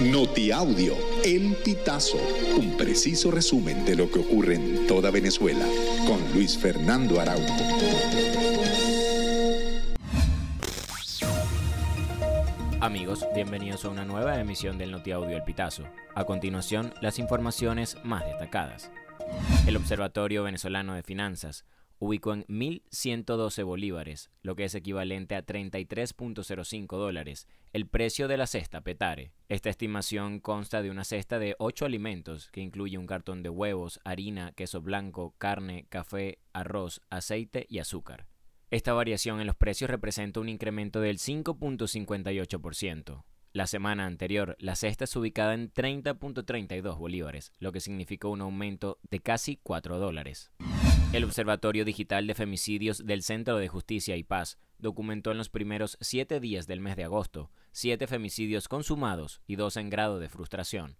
Notiaudio, El Pitazo, un preciso resumen de lo que ocurre en toda Venezuela, con Luis Fernando Araújo. Amigos, bienvenidos a una nueva emisión del Notiaudio El Pitazo. A continuación, las informaciones más destacadas. El Observatorio Venezolano de Finanzas ubicó en 1.112 bolívares, lo que es equivalente a 33.05 dólares, el precio de la cesta Petare. Esta estimación consta de una cesta de 8 alimentos que incluye un cartón de huevos, harina, queso blanco, carne, café, arroz, aceite y azúcar. Esta variación en los precios representa un incremento del 5.58%. La semana anterior, la cesta es ubicada en 30.32 bolívares, lo que significó un aumento de casi 4 dólares. El Observatorio Digital de Femicidios del Centro de Justicia y Paz documentó en los primeros siete días del mes de agosto siete femicidios consumados y dos en grado de frustración.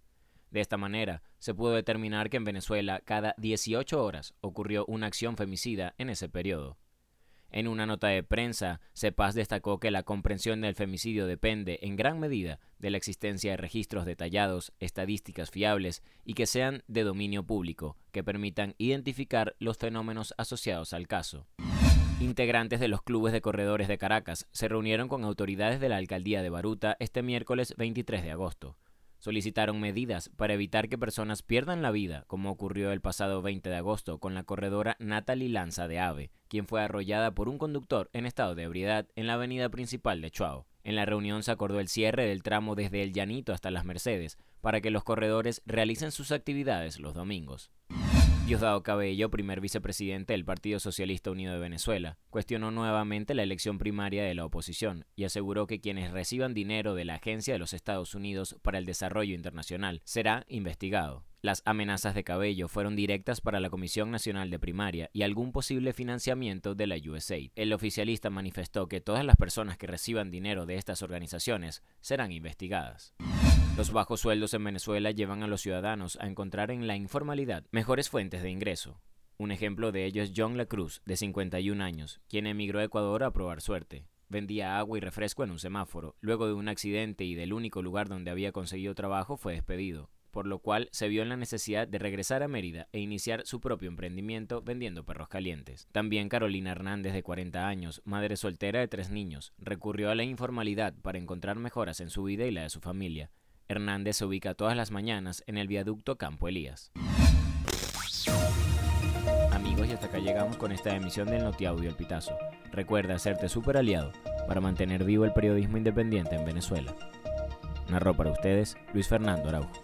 De esta manera, se pudo determinar que en Venezuela cada 18 horas ocurrió una acción femicida en ese periodo. En una nota de prensa, CEPAS destacó que la comprensión del femicidio depende en gran medida de la existencia de registros detallados, estadísticas fiables y que sean de dominio público, que permitan identificar los fenómenos asociados al caso. Integrantes de los clubes de corredores de Caracas se reunieron con autoridades de la alcaldía de Baruta este miércoles 23 de agosto solicitaron medidas para evitar que personas pierdan la vida, como ocurrió el pasado 20 de agosto con la corredora Natalie Lanza de Ave, quien fue arrollada por un conductor en estado de ebriedad en la avenida principal de Chuao. En la reunión se acordó el cierre del tramo desde el Llanito hasta las Mercedes, para que los corredores realicen sus actividades los domingos. Diosdado Cabello, primer vicepresidente del Partido Socialista Unido de Venezuela, cuestionó nuevamente la elección primaria de la oposición y aseguró que quienes reciban dinero de la Agencia de los Estados Unidos para el Desarrollo Internacional será investigado. Las amenazas de Cabello fueron directas para la Comisión Nacional de Primaria y algún posible financiamiento de la USAID. El oficialista manifestó que todas las personas que reciban dinero de estas organizaciones serán investigadas. Los bajos sueldos en Venezuela llevan a los ciudadanos a encontrar en la informalidad mejores fuentes de ingreso. Un ejemplo de ello es John La Cruz, de 51 años, quien emigró a Ecuador a probar suerte. Vendía agua y refresco en un semáforo. Luego de un accidente y del único lugar donde había conseguido trabajo fue despedido, por lo cual se vio en la necesidad de regresar a Mérida e iniciar su propio emprendimiento vendiendo perros calientes. También Carolina Hernández, de 40 años, madre soltera de tres niños, recurrió a la informalidad para encontrar mejoras en su vida y la de su familia. Hernández se ubica todas las mañanas en el viaducto Campo Elías. Amigos, y hasta acá llegamos con esta emisión del Notiaudio El Pitazo. Recuerda hacerte super aliado para mantener vivo el periodismo independiente en Venezuela. Narró para ustedes Luis Fernando Araujo.